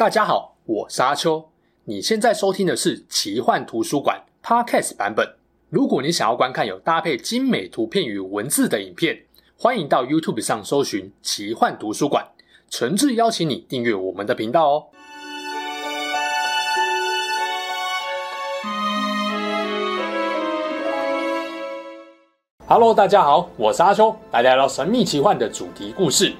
大家好，我是阿秋。你现在收听的是奇幻图书馆 Podcast 版本。如果你想要观看有搭配精美图片与文字的影片，欢迎到 YouTube 上搜寻奇幻图书馆。诚挚邀请你订阅我们的频道哦。Hello，大家好，我是阿秋，来聊聊神秘奇幻的主题故事。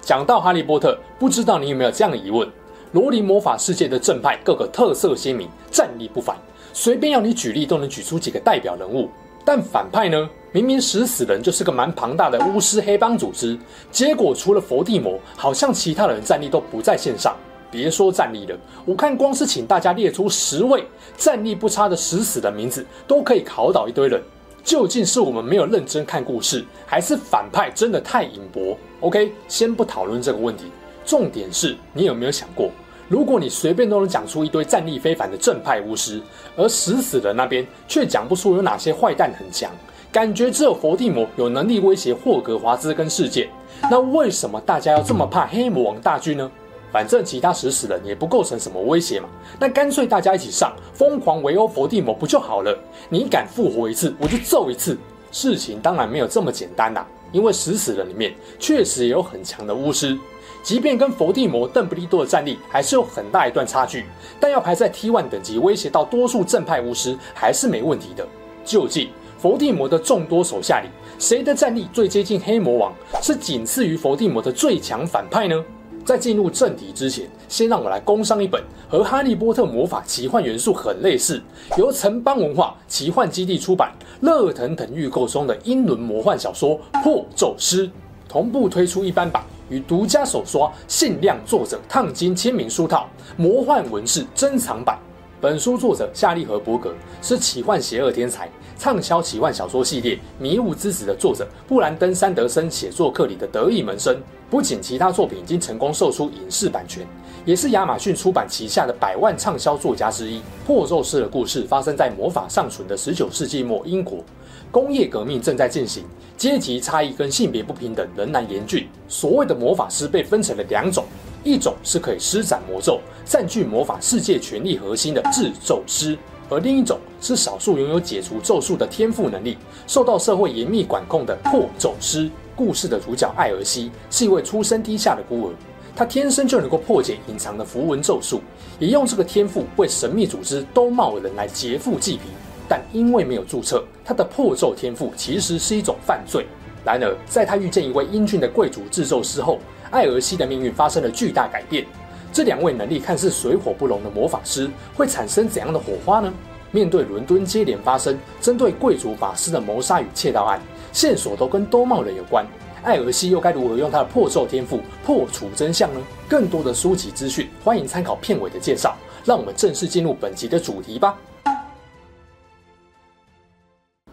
讲到哈利波特，不知道你有没有这样的疑问？罗琳魔法世界的正派各个特色鲜明，战力不凡，随便要你举例都能举出几个代表人物。但反派呢？明明食死人就是个蛮庞大的巫师黑帮组织，结果除了佛地魔，好像其他人战力都不在线上。别说战力了，我看光是请大家列出十位战力不差的食死的名字，都可以考倒一堆人。究竟是我们没有认真看故事，还是反派真的太隐薄？OK，先不讨论这个问题。重点是你有没有想过，如果你随便都能讲出一堆战力非凡的正派巫师，而死死的那边却讲不出有哪些坏蛋很强，感觉只有伏地魔有能力威胁霍格华兹跟世界，那为什么大家要这么怕黑魔王大军呢？反正其他死死人也不构成什么威胁嘛，那干脆大家一起上，疯狂围殴伏地魔不就好了？你敢复活一次，我就揍一次。事情当然没有这么简单啦，因为死死人里面确实也有很强的巫师。即便跟伏地魔、邓布利多的战力还是有很大一段差距，但要排在 T1 等级威胁到多数正派巫师还是没问题的。究竟伏地魔的众多手下里，谁的战力最接近黑魔王，是仅次于伏地魔的最强反派呢？在进入正题之前，先让我来工商一本和《哈利波特》魔法奇幻元素很类似，由城邦文化奇幻基地出版、热腾腾预购中的英伦魔幻小说《破咒师》，同步推出一般版。与独家手刷限量作者烫金签名书套，魔幻文字珍藏版。本书作者夏利·和伯格是奇幻邪恶天才，畅销奇幻小说系列《迷雾之子》的作者布兰登·山德森写作课里的得意门生。不仅其他作品已经成功售出影视版权，也是亚马逊出版旗下的百万畅销作家之一。破咒师的故事发生在魔法尚存的十九世纪末英国。工业革命正在进行，阶级差异跟性别不平等仍然严峻。所谓的魔法师被分成了两种，一种是可以施展魔咒、占据魔法世界权力核心的制咒师，而另一种是少数拥有解除咒术的天赋能力、受到社会严密管控的破咒师。故事的主角艾尔西是一位出身低下的孤儿，他天生就能够破解隐藏的符文咒术，也用这个天赋为神秘组织兜帽人来劫富济贫。但因为没有注册，他的破咒天赋其实是一种犯罪。然而，在他遇见一位英俊的贵族制咒师后，艾尔西的命运发生了巨大改变。这两位能力看似水火不容的魔法师，会产生怎样的火花呢？面对伦敦接连发生针对贵族法师的谋杀与窃盗案，线索都跟兜帽人有关，艾尔西又该如何用他的破咒天赋破除真相呢？更多的书籍资讯，欢迎参考片尾的介绍。让我们正式进入本集的主题吧。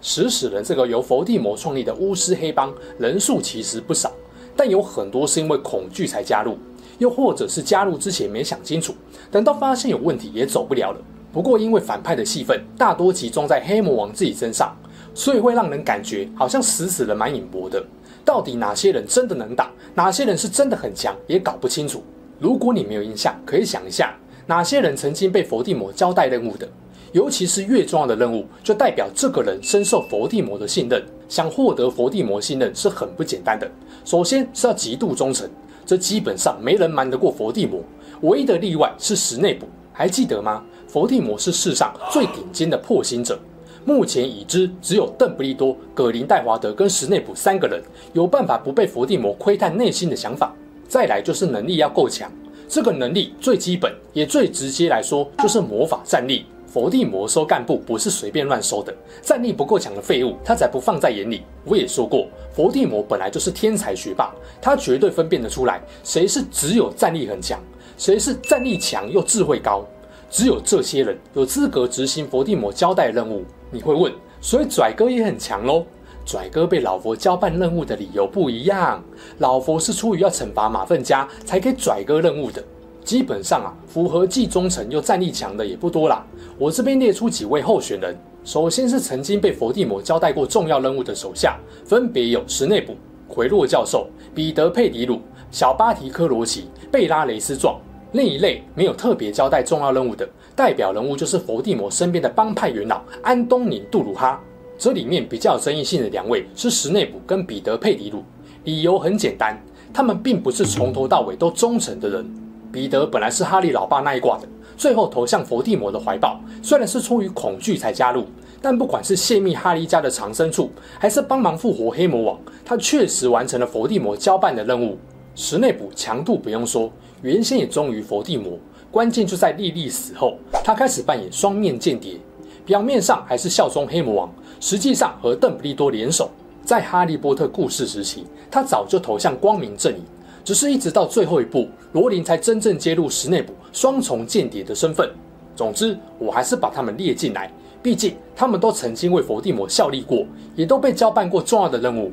食死人这个由佛地魔创立的巫师黑帮，人数其实不少，但有很多是因为恐惧才加入，又或者是加入之前没想清楚，等到发现有问题也走不了了。不过因为反派的戏份大多集中在黑魔王自己身上，所以会让人感觉好像死死人蛮隐薄的。到底哪些人真的能打，哪些人是真的很强，也搞不清楚。如果你没有印象，可以想一下，哪些人曾经被佛地魔交代任务的。尤其是越重要的任务，就代表这个人深受佛地魔的信任。想获得佛地魔信任是很不简单的。首先是要极度忠诚，这基本上没人瞒得过佛地魔。唯一的例外是史内卜，还记得吗？佛地魔是世上最顶尖的破心者。目前已知只有邓布利多、葛林戴华德跟史内卜三个人有办法不被佛地魔窥探内心的想法。再来就是能力要够强，这个能力最基本也最直接来说就是魔法战力。佛地魔收干部不是随便乱收的，战力不够强的废物，他才不放在眼里。我也说过，佛地魔本来就是天才学霸，他绝对分辨得出来，谁是只有战力很强，谁是战力强又智慧高。只有这些人有资格执行佛地魔交代任务。你会问，所以拽哥也很强喽？拽哥被老佛交办任务的理由不一样，老佛是出于要惩罚马粪家才给拽哥任务的。基本上啊，符合既忠诚又战力强的也不多啦。我这边列出几位候选人，首先是曾经被佛地魔交代过重要任务的手下，分别有史内普、奎洛教授、彼得佩迪鲁、小巴提科罗奇、贝拉雷斯壮。另一类没有特别交代重要任务的代表人物，就是佛地魔身边的帮派元老安东尼·杜鲁哈。这里面比较有争议性的两位是史内普跟彼得·佩迪鲁。理由很简单，他们并不是从头到尾都忠诚的人。彼得本来是哈利老爸那一挂的，最后投向佛地魔的怀抱，虽然是出于恐惧才加入，但不管是泄密哈利家的藏身处，还是帮忙复活黑魔王，他确实完成了佛地魔交办的任务。史内普强度不用说。原先也忠于佛地魔，关键就在莉莉死后，他开始扮演双面间谍，表面上还是效忠黑魔王，实际上和邓布利多联手。在哈利波特故事时期，他早就投向光明阵营，只是一直到最后一步，罗琳才真正揭露史内普双重间谍的身份。总之，我还是把他们列进来，毕竟他们都曾经为伏地魔效力过，也都被交办过重要的任务。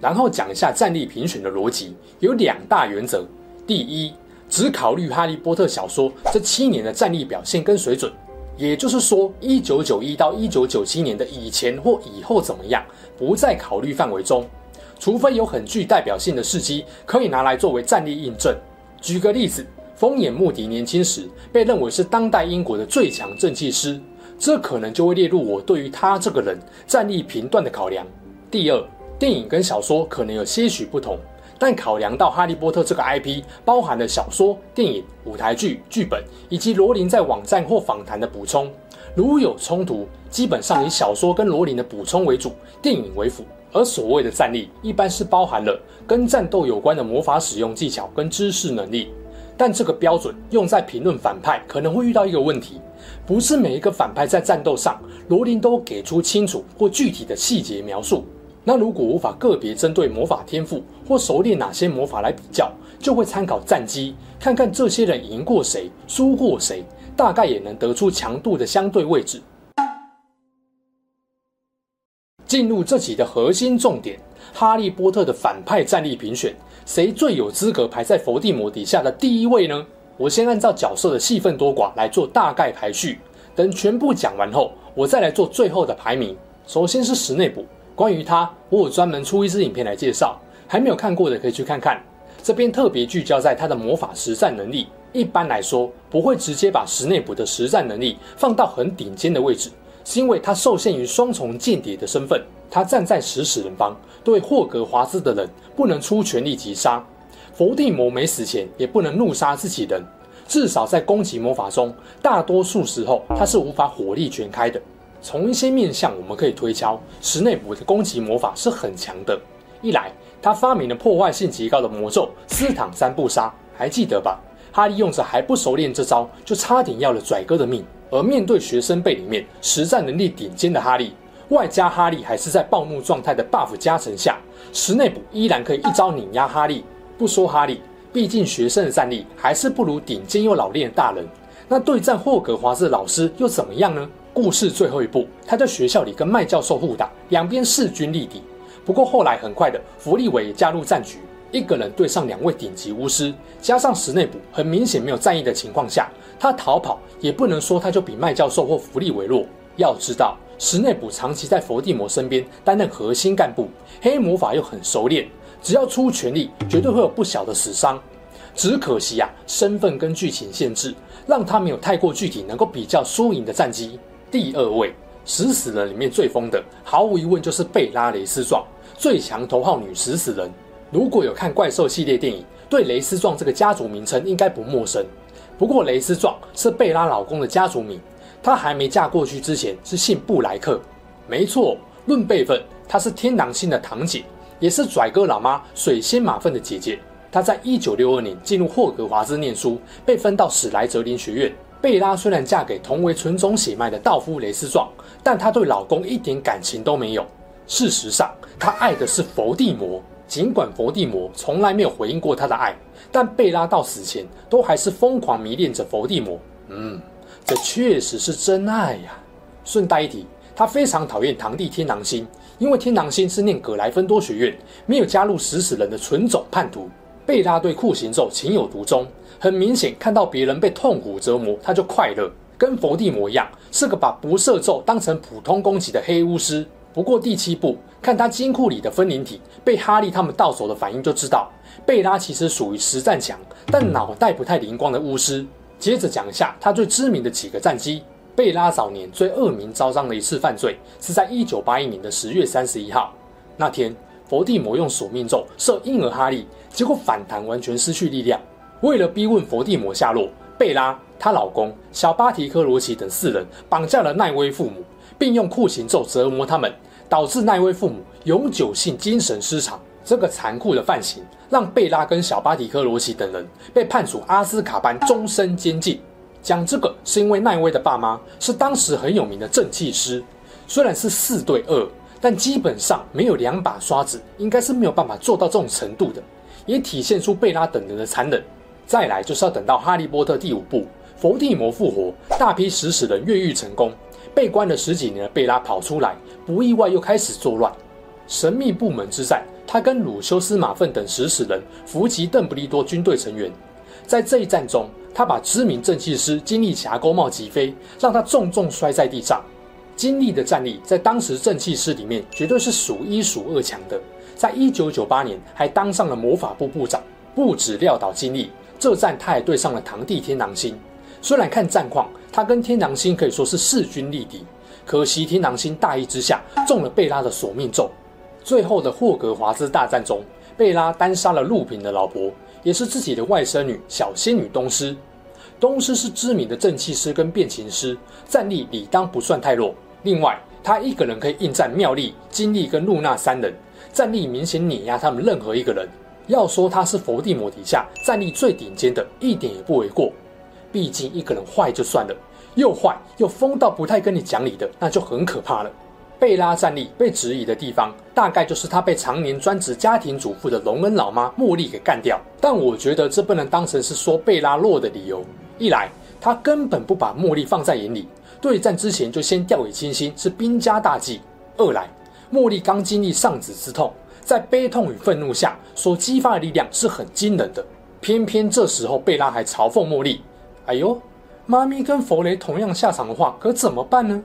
然后讲一下战力评选的逻辑，有两大原则：第一，只考虑《哈利波特》小说这七年的战力表现跟水准，也就是说，一九九一到一九九七年的以前或以后怎么样，不在考虑范围中。除非有很具代表性的事迹可以拿来作为战力印证。举个例子，疯眼穆迪年轻时被认为是当代英国的最强正气师，这可能就会列入我对于他这个人战力评断的考量。第二，电影跟小说可能有些许不同。但考量到《哈利波特》这个 IP 包含了小说、电影、舞台剧、剧本以及罗琳在网站或访谈的补充，如有冲突，基本上以小说跟罗琳的补充为主，电影为辅。而所谓的战力，一般是包含了跟战斗有关的魔法使用技巧跟知识能力。但这个标准用在评论反派，可能会遇到一个问题：不是每一个反派在战斗上，罗琳都给出清楚或具体的细节描述。那如果无法个别针对魔法天赋或熟练哪些魔法来比较，就会参考战绩，看看这些人赢过谁，输过谁，大概也能得出强度的相对位置。进入这集的核心重点，哈利波特的反派战力评选，谁最有资格排在伏地魔底下的第一位呢？我先按照角色的戏份多寡来做大概排序，等全部讲完后，我再来做最后的排名。首先是史内普。关于他，我有专门出一支影片来介绍，还没有看过的可以去看看。这边特别聚焦在他的魔法实战能力。一般来说，不会直接把史内普的实战能力放到很顶尖的位置，是因为他受限于双重间谍的身份。他站在食死人方，对霍格华兹的人不能出全力击杀。伏地魔没死前也不能怒杀自己人。至少在攻击魔法中，大多数时候他是无法火力全开的。从一些面相，我们可以推敲，史内普的攻击魔法是很强的。一来，他发明了破坏性极高的魔咒“斯坦三不杀”，还记得吧？哈利用着还不熟练这招，就差点要了拽哥的命。而面对学生辈里面实战能力顶尖的哈利，外加哈利还是在暴怒状态的 buff 加成下，史内普依然可以一招碾压哈利。不说哈利，毕竟学生的战力还是不如顶尖又老练的大人。那对战霍格华兹的老师又怎么样呢？故事最后一步，他在学校里跟麦教授互打，两边势均力敌。不过后来很快的，弗利维也加入战局，一个人对上两位顶级巫师，加上史内普很明显没有战意的情况下，他逃跑也不能说他就比麦教授或弗利维弱。要知道，史内普长期在佛地魔身边担任核心干部，黑魔法又很熟练，只要出全力，绝对会有不小的死伤。只可惜啊，身份跟剧情限制，让他没有太过具体能够比较输赢的战绩。第二位，食死人里面最疯的，毫无疑问就是贝拉雷斯壮，最强头号女食死人。如果有看怪兽系列电影，对雷斯壮这个家族名称应该不陌生。不过雷斯壮是贝拉老公的家族名，她还没嫁过去之前是姓布莱克。没错，论辈分，她是天狼星的堂姐，也是拽哥老妈水仙马份的姐姐。她在一九六二年进入霍格华兹念书，被分到史莱哲林学院。贝拉虽然嫁给同为纯种血脉的道夫雷斯壮，但她对老公一点感情都没有。事实上，她爱的是伏地魔。尽管伏地魔从来没有回应过他的爱，但贝拉到死前都还是疯狂迷恋着伏地魔。嗯，这确实是真爱呀。顺带一提，他非常讨厌堂弟天狼星，因为天狼星是念葛莱芬多学院，没有加入食死人的纯种叛徒。贝拉对酷刑咒情有独钟。很明显，看到别人被痛苦折磨，他就快乐，跟伏地魔一样，是个把不赦咒当成普通攻击的黑巫师。不过第七部看他金库里的分灵体被哈利他们到手的反应就知道，贝拉其实属于实战强但脑袋不太灵光的巫师。接着讲一下他最知名的几个战绩。贝拉早年最恶名昭彰的一次犯罪是在一九八一年的十月三十一号那天，伏地魔用索命咒射婴儿哈利，结果反弹完全失去力量。为了逼问伏地魔下落，贝拉、她老公小巴提科罗奇等四人绑架了奈威父母，并用酷刑咒折磨他们，导致奈威父母永久性精神失常。这个残酷的犯行让贝拉跟小巴迪科罗奇等人被判处阿斯卡班终身监禁。讲这个是因为奈威的爸妈是当时很有名的正气师，虽然是四对二，但基本上没有两把刷子，应该是没有办法做到这种程度的，也体现出贝拉等人的残忍。再来就是要等到《哈利波特》第五部，佛地魔复活，大批食死人越狱成功，被关了十几年的贝拉跑出来，不意外又开始作乱。神秘部门之战，他跟鲁修斯马粪等食死人伏击邓布利多军队成员，在这一战中，他把知名正气师金利夹钩帽击飞，让他重重摔在地上。金利的战力在当时正气师里面绝对是数一数二强的，在一九九八年还当上了魔法部部长。不止撂倒金利。这战他还对上了堂弟天狼星，虽然看战况，他跟天狼星可以说是势均力敌，可惜天狼星大意之下中了贝拉的索命咒。最后的霍格华兹大战中，贝拉单杀了陆平的老婆，也是自己的外甥女小仙女东施。东施是知名的正气师跟变形师，战力理当不算太弱。另外，他一个人可以应战妙丽、金利跟露娜三人，战力明显碾压他们任何一个人。要说他是佛地魔底下战力最顶尖的，一点也不为过。毕竟一个人坏就算了，又坏又疯到不太跟你讲理的，那就很可怕了。贝拉战力被质疑的地方，大概就是他被常年专职家庭主妇的隆恩老妈茉莉给干掉。但我觉得这不能当成是说贝拉弱的理由。一来，他根本不把茉莉放在眼里，对战之前就先掉以轻心，是兵家大忌；二来，茉莉刚经历丧子之痛。在悲痛与愤怒下所激发的力量是很惊人的。偏偏这时候贝拉还嘲讽茉莉：“哎呦，妈咪跟弗雷同样下场的话，可怎么办呢？”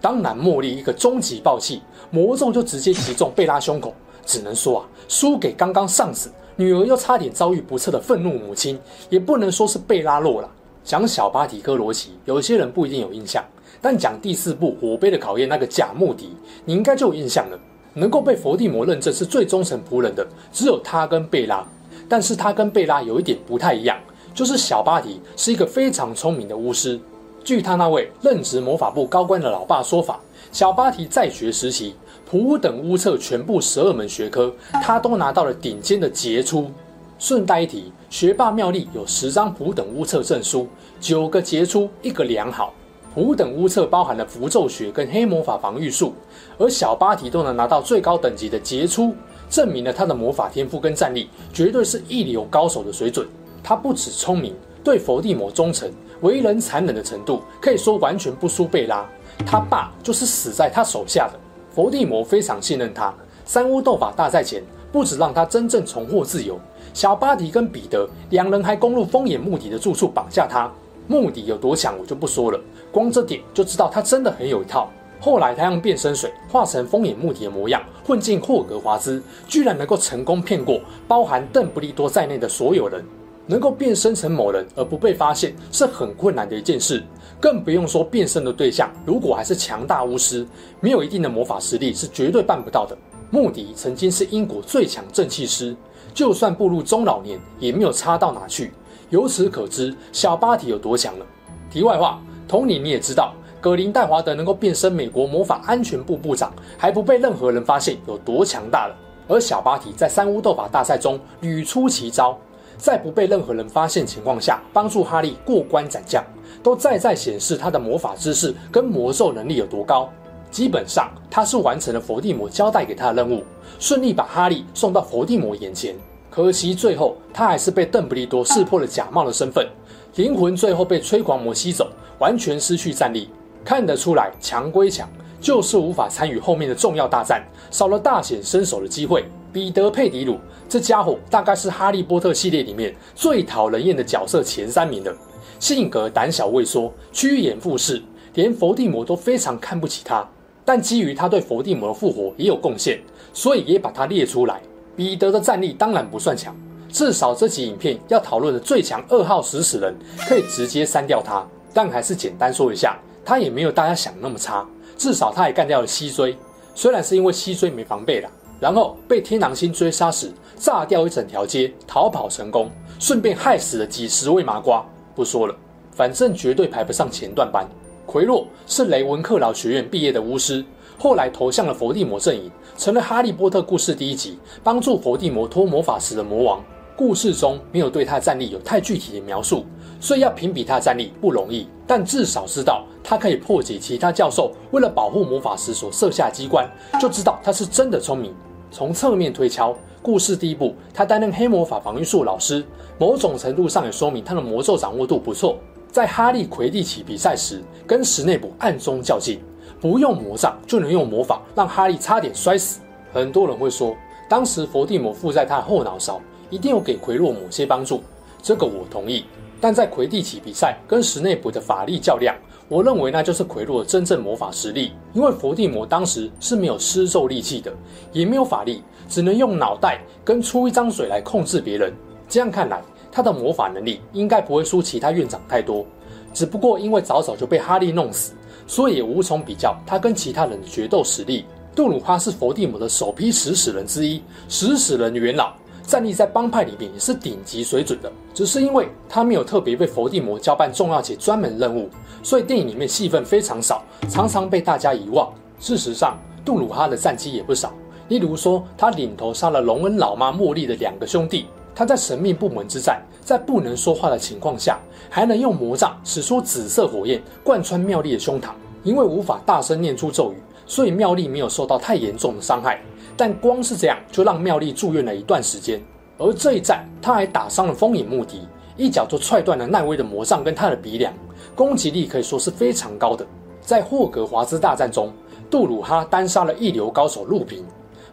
当然，茉莉一个终极爆气，魔咒就直接击中贝拉胸口。只能说啊，输给刚刚丧死女儿又差点遭遇不测的愤怒母亲，也不能说是贝拉弱了。讲小巴提科罗奇，有些人不一定有印象，但讲第四部火杯的考验那个假穆迪，你应该就有印象了。能够被佛地魔认证是最忠诚仆人的，只有他跟贝拉。但是他跟贝拉有一点不太一样，就是小巴提是一个非常聪明的巫师。据他那位任职魔法部高官的老爸说法，小巴提在学时期，普等巫测全部十二门学科，他都拿到了顶尖的杰出。顺带一提，学霸妙丽有十张普等巫测证书，九个杰出，一个良好。普等巫测包含了符咒学跟黑魔法防御术，而小巴提都能拿到最高等级的杰出，证明了他的魔法天赋跟战力绝对是一流高手的水准。他不止聪明，对佛地魔忠诚，为人残忍的程度可以说完全不输贝拉。他爸就是死在他手下的，佛地魔非常信任他。三巫斗法大赛前，不止让他真正重获自由，小巴迪跟彼得两人还攻入风眼穆迪的住处绑架他。穆迪有多强，我就不说了。光这点就知道他真的很有一套。后来他用变身水化成风眼穆迪的模样，混进霍格华兹，居然能够成功骗过包含邓布利多在内的所有人。能够变身成某人而不被发现是很困难的一件事，更不用说变身的对象如果还是强大巫师，没有一定的魔法实力是绝对办不到的。穆迪曾经是英国最强正气师，就算步入中老年也没有差到哪去。由此可知，小巴提有多强了。题外话。同理，你也知道，葛林戴华德能够变身美国魔法安全部部长，还不被任何人发现，有多强大了。而小巴提在三巫斗法大赛中屡出奇招，在不被任何人发现情况下，帮助哈利过关斩将，都再再显示他的魔法知识跟魔咒能力有多高。基本上，他是完成了佛地魔交代给他的任务，顺利把哈利送到佛地魔眼前。可惜最后，他还是被邓布利多识破了假冒的身份。灵魂最后被催狂魔吸走，完全失去战力。看得出来，强归强，就是无法参与后面的重要大战，少了大显身手的机会。彼得·佩迪鲁这家伙大概是《哈利波特》系列里面最讨人厌的角色前三名了，性格胆小畏缩、趋炎附势，连伏地魔都非常看不起他。但基于他对伏地魔的复活也有贡献，所以也把他列出来。彼得的战力当然不算强，至少这集影片要讨论的最强二号食死人可以直接删掉他。但还是简单说一下，他也没有大家想那么差，至少他也干掉了西追，虽然是因为西追没防备啦，然后被天狼星追杀时炸掉一整条街，逃跑成功，顺便害死了几十位麻瓜。不说了，反正绝对排不上前段班。奎洛是雷文克劳学院毕业的巫师，后来投向了佛地魔阵营，成了哈利波特故事第一集帮助佛地魔脱魔法时的魔王。故事中没有对他战力有太具体的描述，所以要评比他战力不容易。但至少知道他可以破解其他教授为了保护魔法时所设下机关，就知道他是真的聪明。从侧面推敲，故事第一部他担任黑魔法防御术老师，某种程度上也说明他的魔咒掌握度不错。在哈利魁地奇比赛时，跟史内普暗中较劲，不用魔杖就能用魔法让哈利差点摔死。很多人会说，当时伏地魔附在他的后脑勺，一定有给奎洛某些帮助。这个我同意。但在魁地奇比赛跟史内普的法力较量，我认为那就是奎洛的真正魔法实力。因为伏地魔当时是没有施咒力气的，也没有法力，只能用脑袋跟出一张嘴来控制别人。这样看来，他的魔法能力应该不会输其他院长太多，只不过因为早早就被哈利弄死，所以也无从比较他跟其他人的决斗实力。杜鲁哈是伏地魔的首批食死人之一，食死人元老，战力在帮派里面也是顶级水准的。只是因为他没有特别被佛地魔交办重要且专门任务，所以电影里面戏份非常少，常常被大家遗忘。事实上，杜鲁哈的战绩也不少，例如说他领头杀了荣恩老妈茉莉的两个兄弟。他在神秘部门之战，在不能说话的情况下，还能用魔杖使出紫色火焰贯穿妙丽的胸膛。因为无法大声念出咒语，所以妙丽没有受到太严重的伤害。但光是这样，就让妙丽住院了一段时间。而这一战，他还打伤了风影穆迪，一脚就踹断了奈威的魔杖跟他的鼻梁，攻击力可以说是非常高的。在霍格华兹大战中，杜鲁哈单杀了一流高手路平。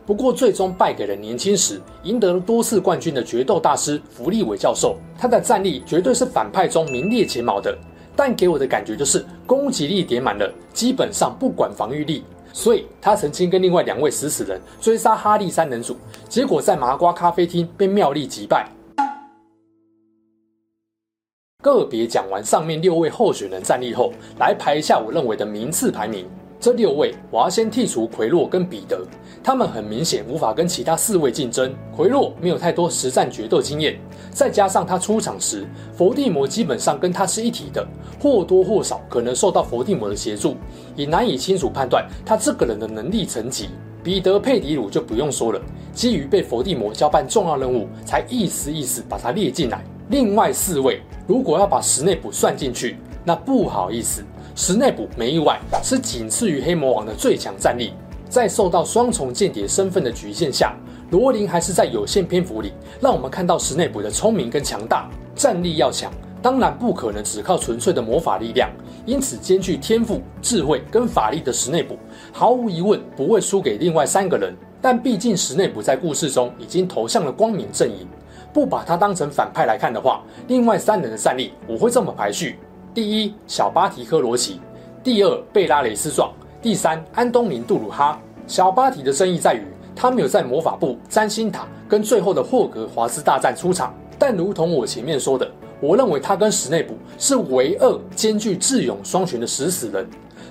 不过最终败给了年轻时赢得了多次冠军的决斗大师弗利韦教授，他的战力绝对是反派中名列前茅的，但给我的感觉就是攻击力点满了，基本上不管防御力。所以他曾经跟另外两位食死人追杀哈利三人组，结果在麻瓜咖啡厅被妙丽击败。个别讲完上面六位候选人战力后，来排一下我认为的名次排名。这六位，我要先剔除奎洛跟彼得，他们很明显无法跟其他四位竞争。奎洛没有太多实战决斗经验，再加上他出场时，佛地魔基本上跟他是一体的，或多或少可能受到佛地魔的协助，也难以清楚判断他这个人的能力层级。彼得佩迪鲁就不用说了，基于被佛地魔交办重要任务，才意思意思把他列进来。另外四位，如果要把史内普算进去，那不好意思。史内普没意外是仅次于黑魔王的最强战力，在受到双重间谍身份的局限下，罗琳还是在有限篇幅里让我们看到史内普的聪明跟强大。战力要强，当然不可能只靠纯粹的魔法力量，因此兼具天赋、智慧跟法力的史内普，毫无疑问不会输给另外三个人。但毕竟史内普在故事中已经投向了光明阵营，不把他当成反派来看的话，另外三人的战力我会这么排序。第一，小巴提科罗奇；第二，贝拉雷斯壮；第三，安东尼杜鲁哈。小巴提的争议在于，他没有在魔法部、占星塔跟最后的霍格华兹大战出场。但如同我前面说的，我认为他跟史内普是唯二兼具智勇双全的食死人，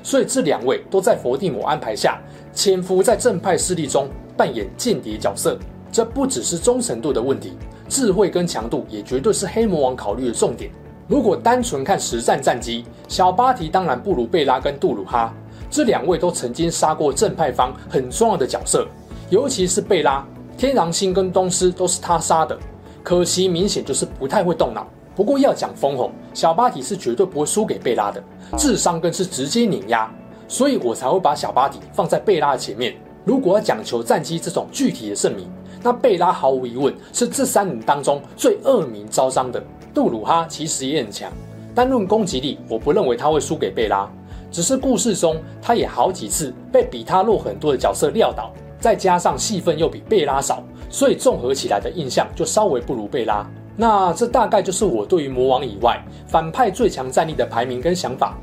所以这两位都在佛地魔安排下潜伏在正派势力中扮演间谍角色。这不只是忠诚度的问题，智慧跟强度也绝对是黑魔王考虑的重点。如果单纯看实战战绩，小巴提当然不如贝拉跟杜鲁哈，这两位都曾经杀过正派方很重要的角色，尤其是贝拉，天狼星跟东司都是他杀的，可惜明显就是不太会动脑。不过要讲丰厚，小巴提是绝对不会输给贝拉的，智商更是直接碾压，所以我才会把小巴提放在贝拉的前面。如果要讲求战绩这种具体的胜名，那贝拉毫无疑问是这三人当中最恶名昭彰的。杜鲁哈其实也很强，单论攻击力，我不认为他会输给贝拉。只是故事中他也好几次被比他弱很多的角色撂倒，再加上戏份又比贝拉少，所以综合起来的印象就稍微不如贝拉。那这大概就是我对于魔王以外反派最强战力的排名跟想法。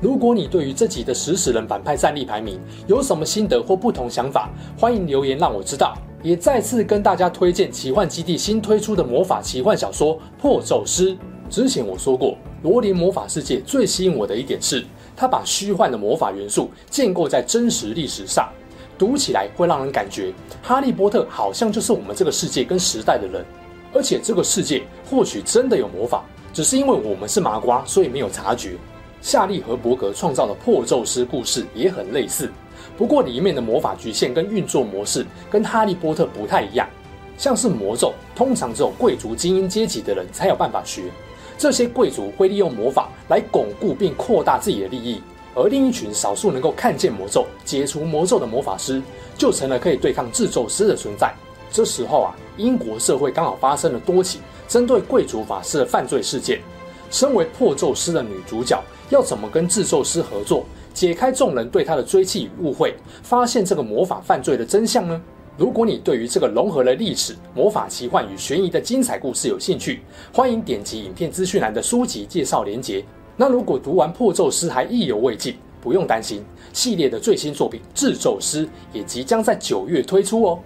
如果你对于这集的食死人反派战力排名有什么心得或不同想法，欢迎留言让我知道。也再次跟大家推荐奇幻基地新推出的魔法奇幻小说《破咒师》。之前我说过，罗琳魔法世界最吸引我的一点是，它把虚幻的魔法元素建构在真实历史上，读起来会让人感觉哈利波特好像就是我们这个世界跟时代的人，而且这个世界或许真的有魔法，只是因为我们是麻瓜，所以没有察觉。夏利和伯格创造的破咒师故事也很类似，不过里面的魔法局限跟运作模式跟哈利波特不太一样。像是魔咒，通常只有贵族精英阶级的人才有办法学，这些贵族会利用魔法来巩固并扩大自己的利益，而另一群少数能够看见魔咒、解除魔咒的魔法师，就成了可以对抗制咒师的存在。这时候啊，英国社会刚好发生了多起针对贵族法师的犯罪事件。身为破咒师的女主角，要怎么跟制咒师合作，解开众人对他的追缉与误会，发现这个魔法犯罪的真相呢？如果你对于这个融合了历史、魔法奇幻与悬疑的精彩故事有兴趣，欢迎点击影片资讯栏的书籍介绍连结。那如果读完破咒师还意犹未尽，不用担心，系列的最新作品制咒师也即将在九月推出哦。